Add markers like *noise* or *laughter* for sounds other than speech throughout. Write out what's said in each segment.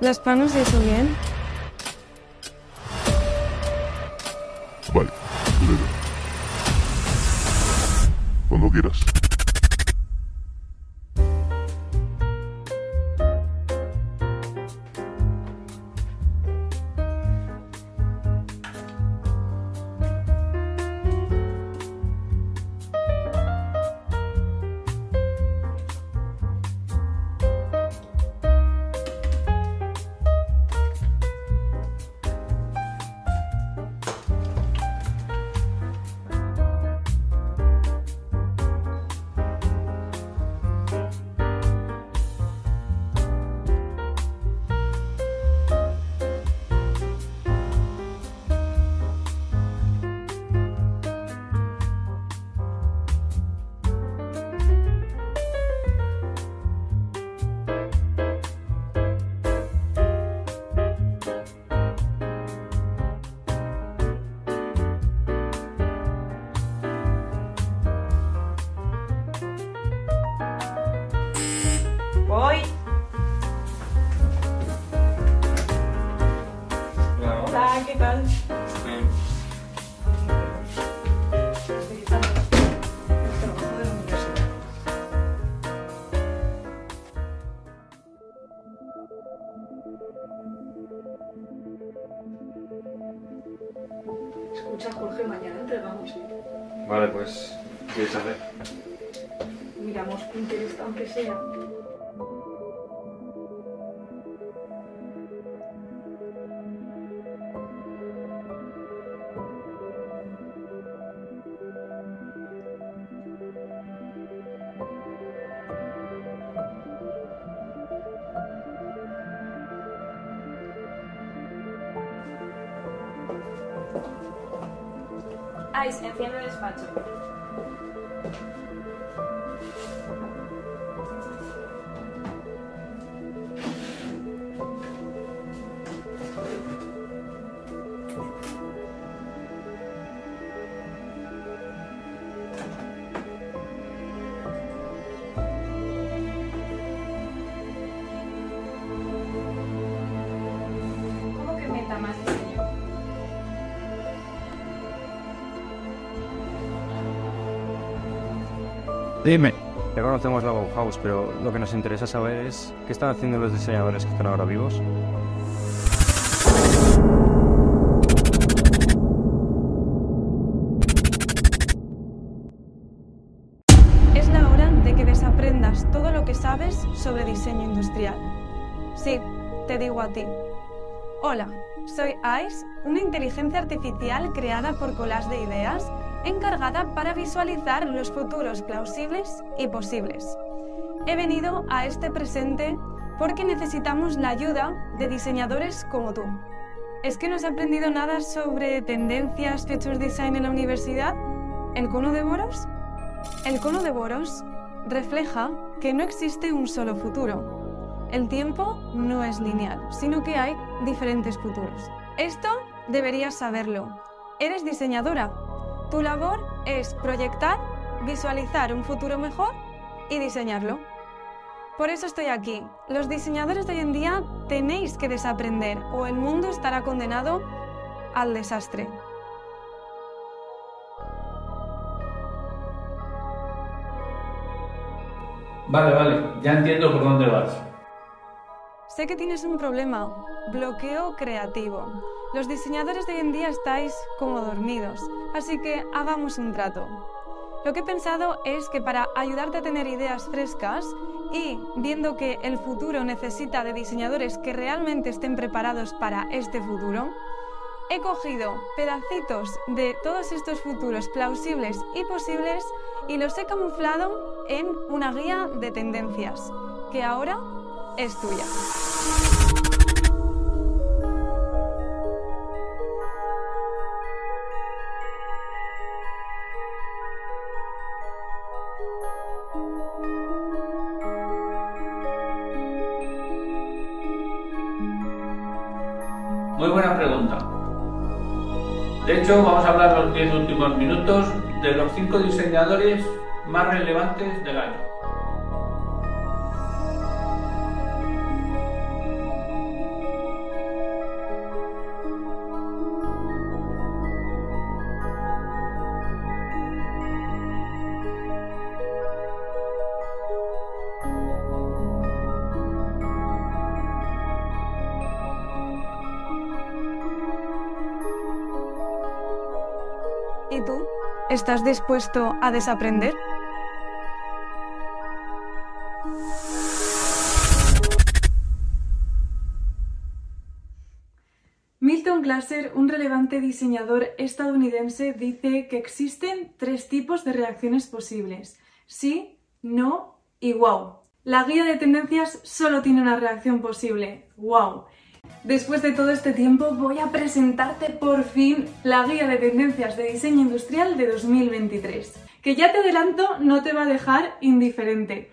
¿Las panos y eso bien? Vale, Cuando quieras. ¿Qué tal? Escucha, Jorge, mañana entregamos. Vale, pues, ¿qué quieres hacer? Miramos Pinterest, aunque sea. Ice, enciende el despacho. Dime. Ya conocemos la Bauhaus, pero lo que nos interesa saber es qué están haciendo los diseñadores que están ahora vivos. Es la hora de que desaprendas todo lo que sabes sobre diseño industrial. Sí, te digo a ti. Hola, soy ICE, una inteligencia artificial creada por Collage de Ideas, encargada para visualizar los futuros plausibles y posibles. He venido a este presente porque necesitamos la ayuda de diseñadores como tú. ¿Es que no has aprendido nada sobre tendencias Future Design en la universidad? ¿El cono de Boros? El cono de Boros refleja que no existe un solo futuro. El tiempo no es lineal, sino que hay diferentes futuros. Esto deberías saberlo. Eres diseñadora. Tu labor es proyectar, visualizar un futuro mejor y diseñarlo. Por eso estoy aquí. Los diseñadores de hoy en día tenéis que desaprender o el mundo estará condenado al desastre. Vale, vale, ya entiendo por dónde vas. Sé que tienes un problema, bloqueo creativo. Los diseñadores de hoy en día estáis como dormidos, así que hagamos un trato. Lo que he pensado es que para ayudarte a tener ideas frescas y viendo que el futuro necesita de diseñadores que realmente estén preparados para este futuro, he cogido pedacitos de todos estos futuros plausibles y posibles y los he camuflado en una guía de tendencias, que ahora es tuya. Hecho, vamos a hablar los 10 últimos minutos de los 5 diseñadores más relevantes del año. ¿Estás dispuesto a desaprender? Milton Glaser, un relevante diseñador estadounidense, dice que existen tres tipos de reacciones posibles. Sí, no y wow. La guía de tendencias solo tiene una reacción posible. ¡Wow! Después de todo este tiempo voy a presentarte por fin la guía de tendencias de diseño industrial de 2023, que ya te adelanto no te va a dejar indiferente.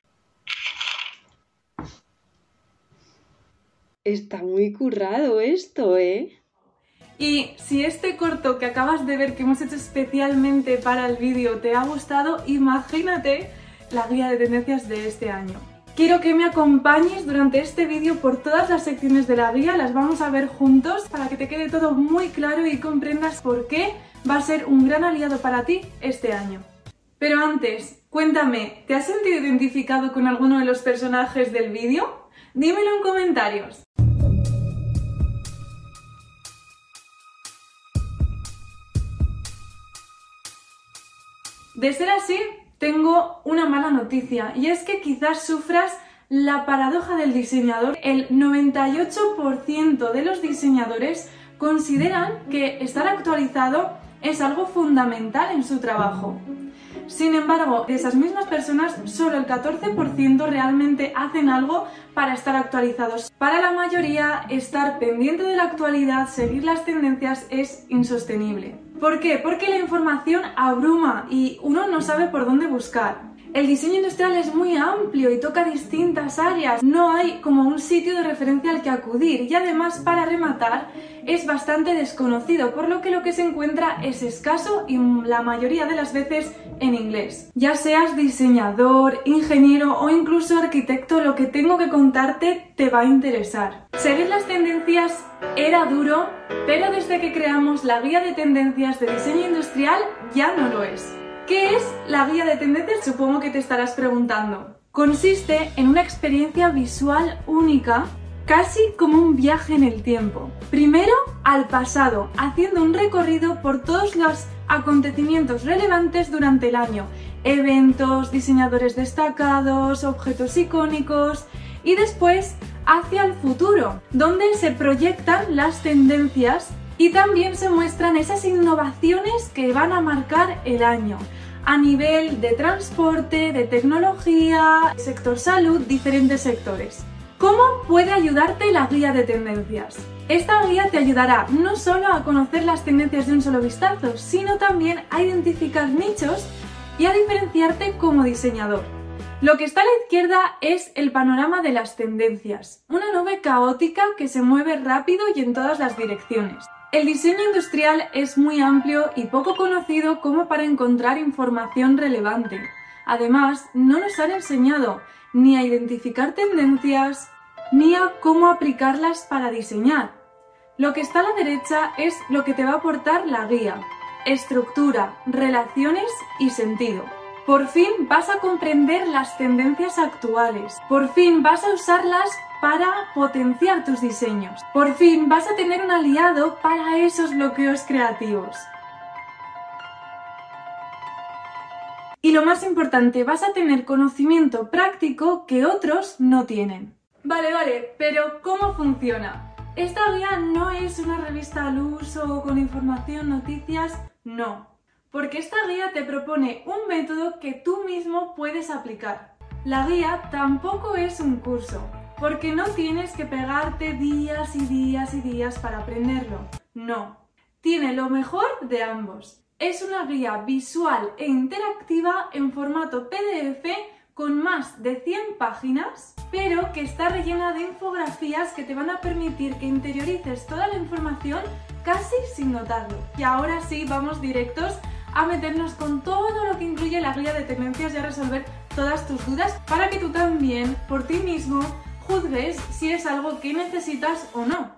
Está muy currado esto, ¿eh? Y si este corto que acabas de ver que hemos hecho especialmente para el vídeo te ha gustado, imagínate la guía de tendencias de este año. Quiero que me acompañes durante este vídeo por todas las secciones de la guía, las vamos a ver juntos para que te quede todo muy claro y comprendas por qué va a ser un gran aliado para ti este año. Pero antes, cuéntame, ¿te has sentido identificado con alguno de los personajes del vídeo? Dímelo en comentarios. De ser así, tengo una mala noticia y es que quizás sufras la paradoja del diseñador. El 98% de los diseñadores consideran que estar actualizado es algo fundamental en su trabajo. Sin embargo, de esas mismas personas, solo el 14% realmente hacen algo para estar actualizados. Para la mayoría, estar pendiente de la actualidad, seguir las tendencias es insostenible. ¿Por qué? Porque la información abruma y uno no sabe por dónde buscar. El diseño industrial es muy amplio y toca distintas áreas. No hay como un sitio de referencia al que acudir y además para rematar es bastante desconocido, por lo que lo que se encuentra es escaso y la mayoría de las veces en inglés. Ya seas diseñador, ingeniero o incluso arquitecto, lo que tengo que contarte te va a interesar. Seguir las tendencias era duro, pero desde que creamos la guía de tendencias de diseño industrial ya no lo es. ¿Qué es la guía de tendencias? Supongo que te estarás preguntando. Consiste en una experiencia visual única, casi como un viaje en el tiempo. Primero al pasado, haciendo un recorrido por todos los acontecimientos relevantes durante el año, eventos, diseñadores destacados, objetos icónicos y después hacia el futuro, donde se proyectan las tendencias y también se muestran esas innovaciones que van a marcar el año a nivel de transporte, de tecnología, sector salud, diferentes sectores. ¿Cómo puede ayudarte la guía de tendencias? Esta guía te ayudará no solo a conocer las tendencias de un solo vistazo, sino también a identificar nichos y a diferenciarte como diseñador. Lo que está a la izquierda es el panorama de las tendencias, una nube caótica que se mueve rápido y en todas las direcciones. El diseño industrial es muy amplio y poco conocido como para encontrar información relevante. Además, no nos han enseñado ni a identificar tendencias ni a cómo aplicarlas para diseñar. Lo que está a la derecha es lo que te va a aportar la guía. Estructura, relaciones y sentido. Por fin vas a comprender las tendencias actuales. Por fin vas a usarlas para potenciar tus diseños. Por fin vas a tener un aliado para esos bloqueos creativos. Y lo más importante, vas a tener conocimiento práctico que otros no tienen. Vale, vale, pero ¿cómo funciona? Esta guía no es una revista al uso con información, noticias, no. Porque esta guía te propone un método que tú mismo puedes aplicar. La guía tampoco es un curso, porque no tienes que pegarte días y días y días para aprenderlo. No. Tiene lo mejor de ambos. Es una guía visual e interactiva en formato PDF con más de 100 páginas, pero que está rellena de infografías que te van a permitir que interiorices toda la información casi sin notarlo. Y ahora sí, vamos directos a meternos con todo lo que incluye la guía de tendencias y a resolver todas tus dudas para que tú también, por ti mismo, juzgues si es algo que necesitas o no.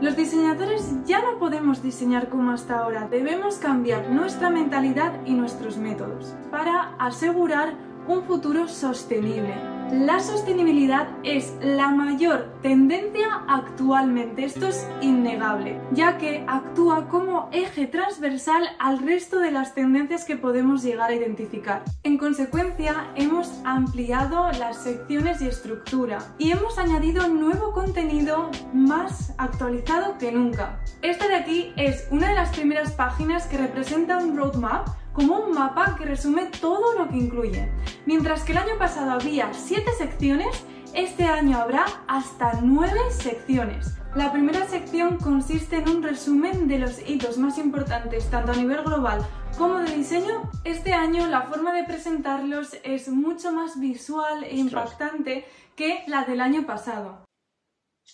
Los diseñadores ya no podemos diseñar como hasta ahora, debemos cambiar nuestra mentalidad y nuestros métodos para asegurar un futuro sostenible. La sostenibilidad es la mayor tendencia actualmente, esto es innegable, ya que actúa como eje transversal al resto de las tendencias que podemos llegar a identificar. En consecuencia, hemos ampliado las secciones y estructura y hemos añadido nuevo contenido más actualizado que nunca. Esta de aquí es una de las primeras páginas que representa un roadmap como un mapa que resume todo lo que incluye. Mientras que el año pasado había 7 secciones, este año habrá hasta 9 secciones. La primera sección consiste en un resumen de los hitos más importantes tanto a nivel global como de diseño. Este año la forma de presentarlos es mucho más visual e impactante que la del año pasado.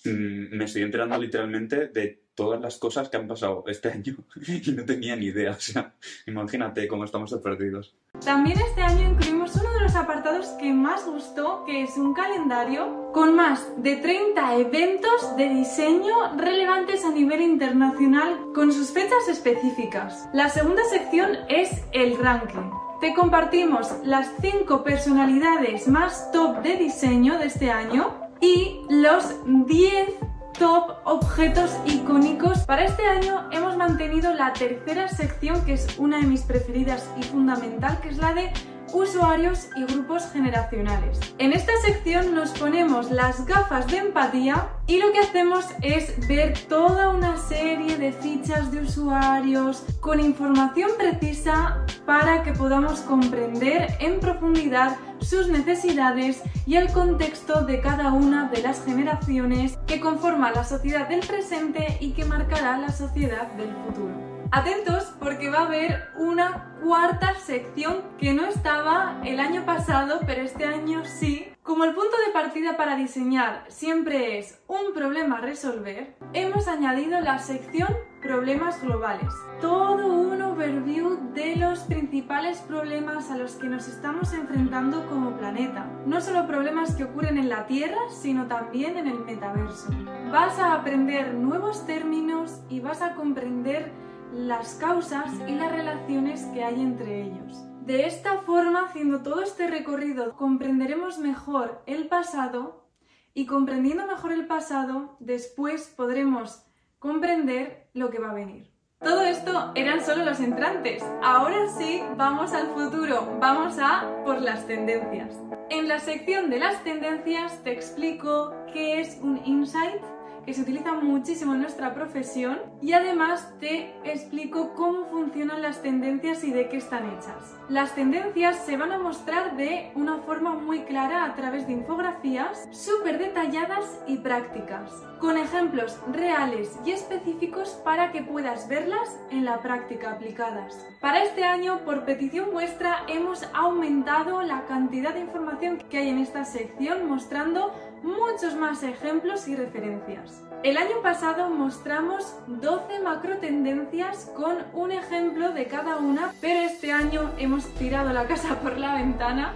Mm, me estoy enterando literalmente de todas las cosas que han pasado este año *laughs* y no tenía ni idea. O sea, imagínate cómo estamos perdidos. También este año incluimos uno de los apartados que más gustó, que es un calendario con más de 30 eventos de diseño relevantes a nivel internacional con sus fechas específicas. La segunda sección es el ranking. Te compartimos las 5 personalidades más top de diseño de este año y los 10 top objetos icónicos. Para este año hemos mantenido la tercera sección que es una de mis preferidas y fundamental, que es la de usuarios y grupos generacionales. En esta sección nos ponemos las gafas de empatía y lo que hacemos es ver toda una serie de fichas de usuarios con información precisa para que podamos comprender en profundidad sus necesidades y el contexto de cada una de las generaciones que conforma la sociedad del presente y que marcará la sociedad del futuro. Atentos porque va a haber una cuarta sección que no estaba el año pasado, pero este año sí. Como el punto de partida para diseñar siempre es un problema a resolver, hemos añadido la sección problemas globales. Todo un overview de los principales problemas a los que nos estamos enfrentando como planeta. No solo problemas que ocurren en la Tierra, sino también en el metaverso. Vas a aprender nuevos términos y vas a comprender las causas y las relaciones que hay entre ellos. De esta forma, haciendo todo este recorrido, comprenderemos mejor el pasado y comprendiendo mejor el pasado, después podremos comprender lo que va a venir. Todo esto eran solo los entrantes. Ahora sí, vamos al futuro, vamos a por las tendencias. En la sección de las tendencias te explico qué es un insight, que se utiliza muchísimo en nuestra profesión y además te explico cómo funcionan las tendencias y de qué están hechas. Las tendencias se van a mostrar de una forma muy clara a través de infografías súper detalladas y prácticas, con ejemplos reales y específicos para que puedas verlas en la práctica aplicadas. Para este año, por petición vuestra, hemos aumentado la cantidad de información que hay en esta sección mostrando muchos más ejemplos y referencias. El año pasado mostramos 12 macro tendencias con un ejemplo de cada una, pero este año hemos tirado la casa *laughs* por la ventana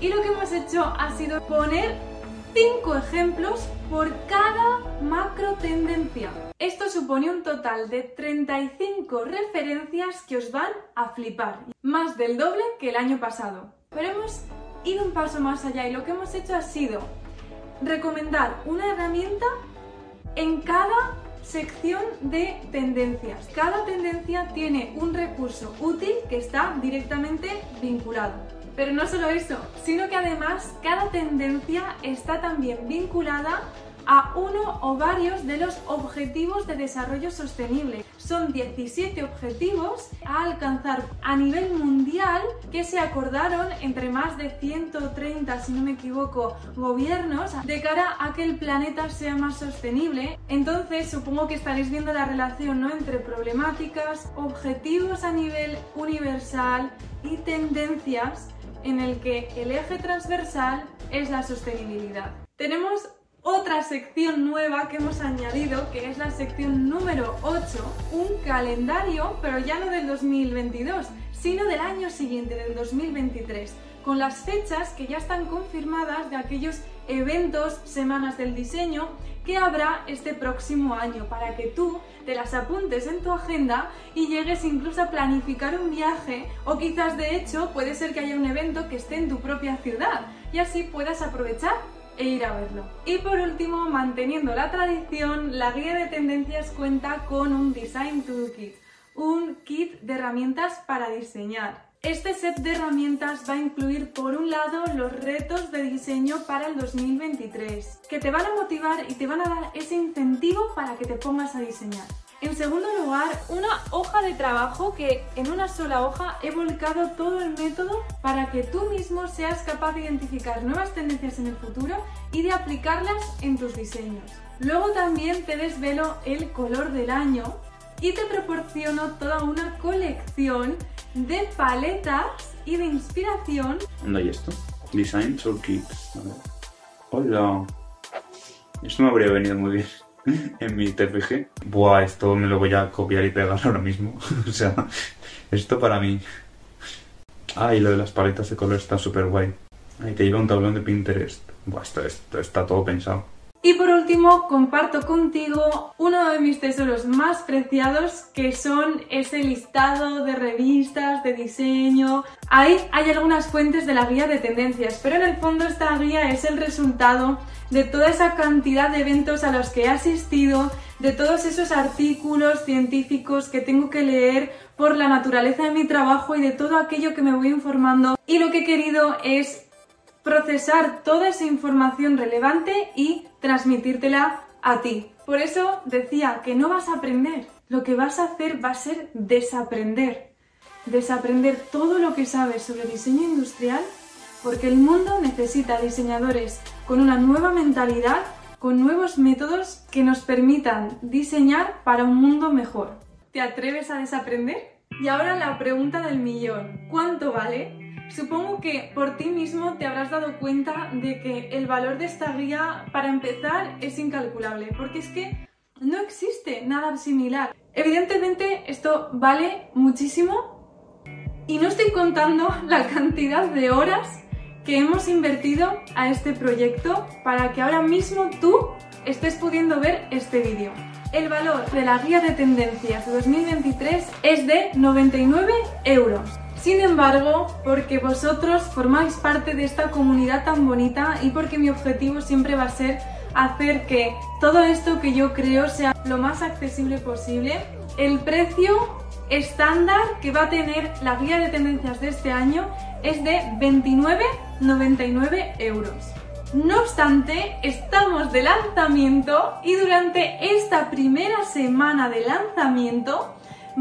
y lo que hemos hecho ha sido poner 5 ejemplos por cada macro tendencia. Esto supone un total de 35 referencias que os van a flipar, más del doble que el año pasado. Pero hemos ido un paso más allá y lo que hemos hecho ha sido recomendar una herramienta en cada sección de tendencias. Cada tendencia tiene un recurso útil que está directamente vinculado. Pero no solo eso, sino que además cada tendencia está también vinculada a uno o varios de los objetivos de desarrollo sostenible. Son 17 objetivos a alcanzar a nivel mundial que se acordaron entre más de 130, si no me equivoco, gobiernos de cara a que el planeta sea más sostenible. Entonces supongo que estaréis viendo la relación ¿no? entre problemáticas, objetivos a nivel universal y tendencias en el que el eje transversal es la sostenibilidad. Tenemos otra sección nueva que hemos añadido, que es la sección número 8, un calendario, pero ya no del 2022, sino del año siguiente, del 2023, con las fechas que ya están confirmadas de aquellos eventos, semanas del diseño que habrá este próximo año para que tú te las apuntes en tu agenda y llegues incluso a planificar un viaje o quizás de hecho puede ser que haya un evento que esté en tu propia ciudad y así puedas aprovechar e ir a verlo. Y por último, manteniendo la tradición, la guía de tendencias cuenta con un Design Toolkit, un kit de herramientas para diseñar. Este set de herramientas va a incluir por un lado los retos de diseño para el 2023, que te van a motivar y te van a dar ese incentivo para que te pongas a diseñar. En segundo lugar, una hoja de trabajo que en una sola hoja he volcado todo el método para que tú mismo seas capaz de identificar nuevas tendencias en el futuro y de aplicarlas en tus diseños. Luego también te desvelo el color del año y te proporciono toda una colección de paletas y de inspiración. ¿Dónde hay esto? Design Toolkit. Hola. Esto me habría venido muy bien *laughs* en mi TPG. Buah, esto me lo voy a copiar y pegar ahora mismo. *laughs* o sea, esto para mí. Ah, y lo de las paletas de color está súper guay. Ahí te lleva un tablón de Pinterest. Buah, esto, esto está todo pensado. Y por último, comparto contigo uno de mis tesoros más preciados, que son ese listado de revistas, de diseño. Ahí hay algunas fuentes de la guía de tendencias, pero en el fondo esta guía es el resultado de toda esa cantidad de eventos a los que he asistido, de todos esos artículos científicos que tengo que leer por la naturaleza de mi trabajo y de todo aquello que me voy informando. Y lo que he querido es procesar toda esa información relevante y transmitírtela a ti. Por eso decía que no vas a aprender, lo que vas a hacer va a ser desaprender. Desaprender todo lo que sabes sobre diseño industrial porque el mundo necesita diseñadores con una nueva mentalidad, con nuevos métodos que nos permitan diseñar para un mundo mejor. ¿Te atreves a desaprender? Y ahora la pregunta del millón. ¿Cuánto vale? Supongo que por ti mismo te habrás dado cuenta de que el valor de esta guía, para empezar, es incalculable, porque es que no existe nada similar. Evidentemente esto vale muchísimo y no estoy contando la cantidad de horas que hemos invertido a este proyecto para que ahora mismo tú estés pudiendo ver este vídeo. El valor de la guía de tendencias de 2023 es de 99 euros. Sin embargo, porque vosotros formáis parte de esta comunidad tan bonita y porque mi objetivo siempre va a ser hacer que todo esto que yo creo sea lo más accesible posible, el precio estándar que va a tener la guía de tendencias de este año es de 29,99 euros. No obstante, estamos de lanzamiento y durante esta primera semana de lanzamiento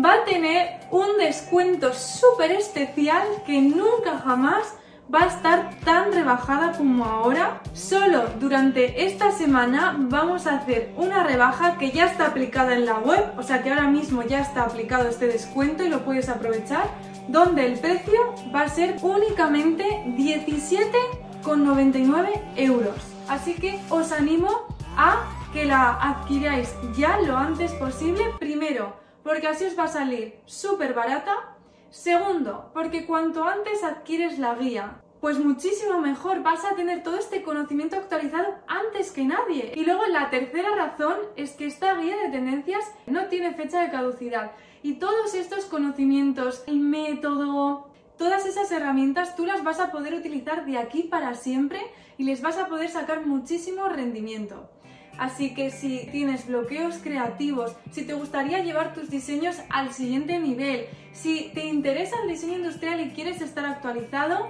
va a tener un descuento súper especial que nunca jamás va a estar tan rebajada como ahora. Solo durante esta semana vamos a hacer una rebaja que ya está aplicada en la web, o sea que ahora mismo ya está aplicado este descuento y lo puedes aprovechar, donde el precio va a ser únicamente 17,99 euros. Así que os animo a que la adquiráis ya lo antes posible. Primero, porque así os va a salir súper barata. Segundo, porque cuanto antes adquieres la guía, pues muchísimo mejor, vas a tener todo este conocimiento actualizado antes que nadie. Y luego la tercera razón es que esta guía de tendencias no tiene fecha de caducidad. Y todos estos conocimientos, el método, todas esas herramientas tú las vas a poder utilizar de aquí para siempre y les vas a poder sacar muchísimo rendimiento. Así que si tienes bloqueos creativos, si te gustaría llevar tus diseños al siguiente nivel, si te interesa el diseño industrial y quieres estar actualizado,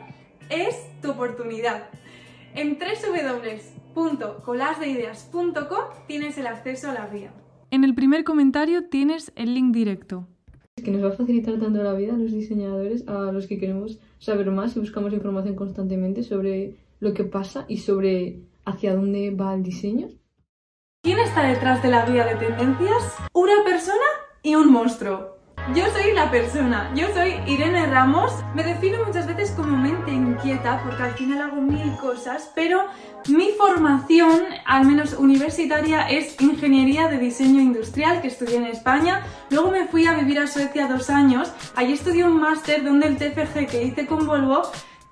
es tu oportunidad. En www.colasdeideas.com tienes el acceso a la guía. En el primer comentario tienes el link directo. Que nos va a facilitar tanto la vida a los diseñadores, a los que queremos saber más y buscamos información constantemente sobre lo que pasa y sobre hacia dónde va el diseño. ¿Quién está detrás de la guía de tendencias? Una persona y un monstruo. Yo soy la persona, yo soy Irene Ramos, me defino muchas veces como mente inquieta porque al final hago mil cosas, pero mi formación, al menos universitaria, es ingeniería de diseño industrial que estudié en España, luego me fui a vivir a Suecia dos años, allí estudié un máster donde el TFG que hice con Volvo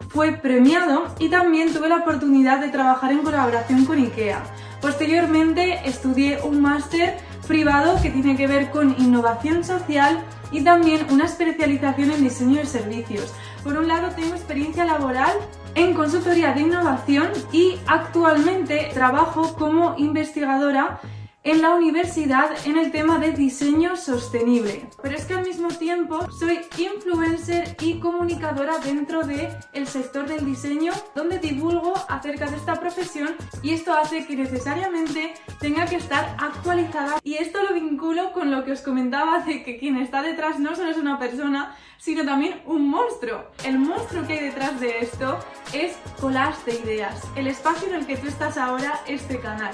fue premiado y también tuve la oportunidad de trabajar en colaboración con IKEA. Posteriormente estudié un máster privado que tiene que ver con innovación social y también una especialización en diseño de servicios. Por un lado tengo experiencia laboral en consultoría de innovación y actualmente trabajo como investigadora en la universidad en el tema de diseño sostenible. Pero es que al mismo tiempo soy influencer y comunicadora dentro del el sector del diseño donde divulgo acerca de esta profesión y esto hace que necesariamente tenga que estar actualizada y esto lo vinculo con lo que os comentaba de que quien está detrás no solo es una persona sino también un monstruo. El monstruo que hay detrás de esto es Collage de Ideas, el espacio en el que tú estás ahora, este canal.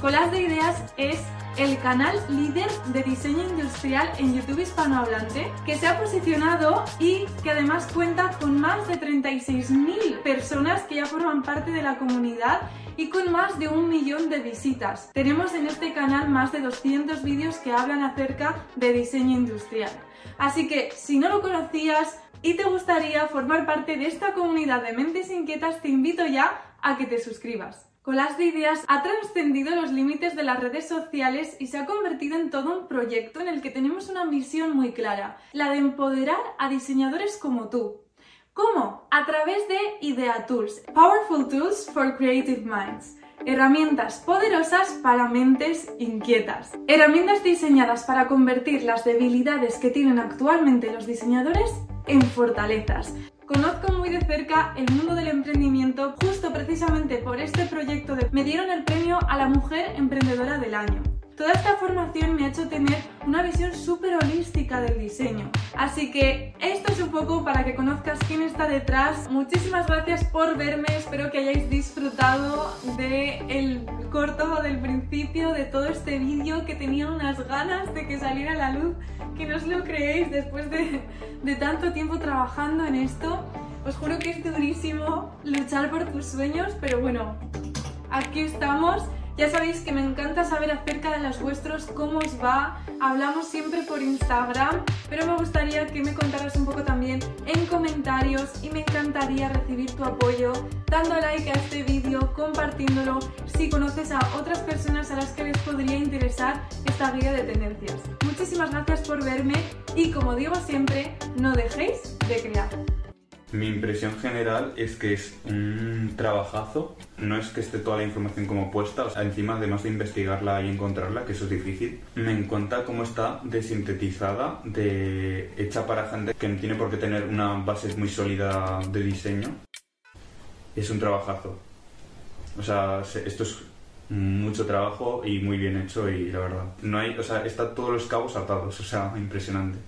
Collage de Ideas es el canal líder de diseño industrial en YouTube hispanohablante que se ha posicionado y que además cuenta con más de 36.000 personas que ya forman parte de la comunidad y con más de un millón de visitas. Tenemos en este canal más de 200 vídeos que hablan acerca de diseño industrial. Así que si no lo conocías y te gustaría formar parte de esta comunidad de mentes inquietas, te invito ya a que te suscribas. Collage de Ideas ha trascendido los límites de las redes sociales y se ha convertido en todo un proyecto en el que tenemos una misión muy clara, la de empoderar a diseñadores como tú. ¿Cómo? A través de Idea Tools, Powerful Tools for Creative Minds. Herramientas poderosas para mentes inquietas. Herramientas diseñadas para convertir las debilidades que tienen actualmente los diseñadores en fortalezas. Conozco muy de cerca el mundo del emprendimiento justo precisamente por este proyecto de me dieron el premio a la mujer emprendedora del año. Toda esta formación me ha hecho tener una visión súper holística del diseño. Así que esto es un poco para que conozcas quién está detrás. Muchísimas gracias por verme, espero que hayáis disfrutado del corto del principio, de todo este vídeo que tenía unas ganas de que saliera a la luz, que no os lo creéis después de, de tanto tiempo trabajando en esto. Os juro que es durísimo luchar por tus sueños, pero bueno, aquí estamos ya sabéis que me encanta saber acerca de los vuestros, cómo os va. Hablamos siempre por Instagram, pero me gustaría que me contaras un poco también en comentarios y me encantaría recibir tu apoyo dando like a este vídeo, compartiéndolo si conoces a otras personas a las que les podría interesar esta guía de tendencias. Muchísimas gracias por verme y como digo siempre, no dejéis de crear. Mi impresión general es que es un trabajazo, no es que esté toda la información como puesta, o sea, encima además de investigarla y encontrarla, que eso es difícil, me encanta cómo está desintetizada, de, hecha para gente que no tiene por qué tener una base muy sólida de diseño. Es un trabajazo. O sea, esto es mucho trabajo y muy bien hecho y la verdad, no hay, o sea, está todos los cabos atados, o sea, impresionante.